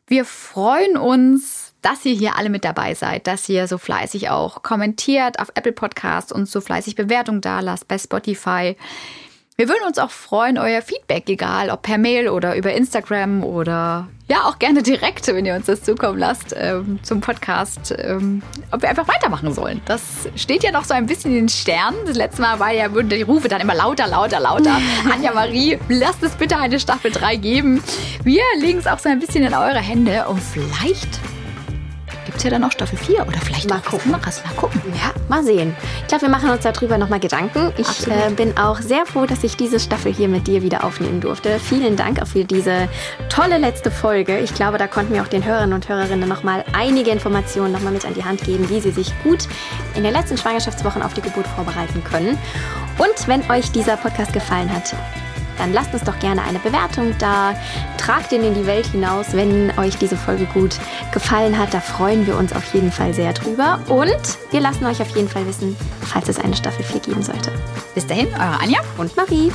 Wir freuen uns, dass ihr hier alle mit dabei seid, dass ihr so fleißig auch kommentiert auf Apple Podcasts und so fleißig Bewertungen da lasst bei Spotify. Wir würden uns auch freuen, euer Feedback, egal ob per Mail oder über Instagram oder ja, auch gerne direkt, wenn ihr uns das zukommen lasst, ähm, zum Podcast, ähm, ob wir einfach weitermachen sollen. Das steht ja noch so ein bisschen in den Sternen. Das letzte Mal war ja, wurden die Rufe dann immer lauter, lauter, lauter. [LAUGHS] Anja Marie, lasst es bitte eine Staffel 3 geben. Wir legen es auch so ein bisschen in eure Hände und vielleicht gibt es ja dann noch Staffel 4 oder vielleicht mal gucken. Anderes. Mal gucken. Ja, mal sehen. Ich glaube, wir machen uns darüber nochmal Gedanken. Ich äh, bin auch sehr froh, dass ich diese Staffel hier mit dir wieder aufnehmen durfte. Vielen Dank auch für diese tolle letzte Folge. Ich glaube, da konnten wir auch den Hörern und Hörerinnen nochmal einige Informationen nochmal mit an die Hand geben, wie sie sich gut in den letzten Schwangerschaftswochen auf die Geburt vorbereiten können. Und wenn euch dieser Podcast gefallen hat, dann lasst uns doch gerne eine Bewertung da. Tragt ihn in die Welt hinaus, wenn euch diese Folge gut gefallen hat. Da freuen wir uns auf jeden Fall sehr drüber. Und wir lassen euch auf jeden Fall wissen, falls es eine Staffel 4 geben sollte. Bis dahin, eure Anja und Marie.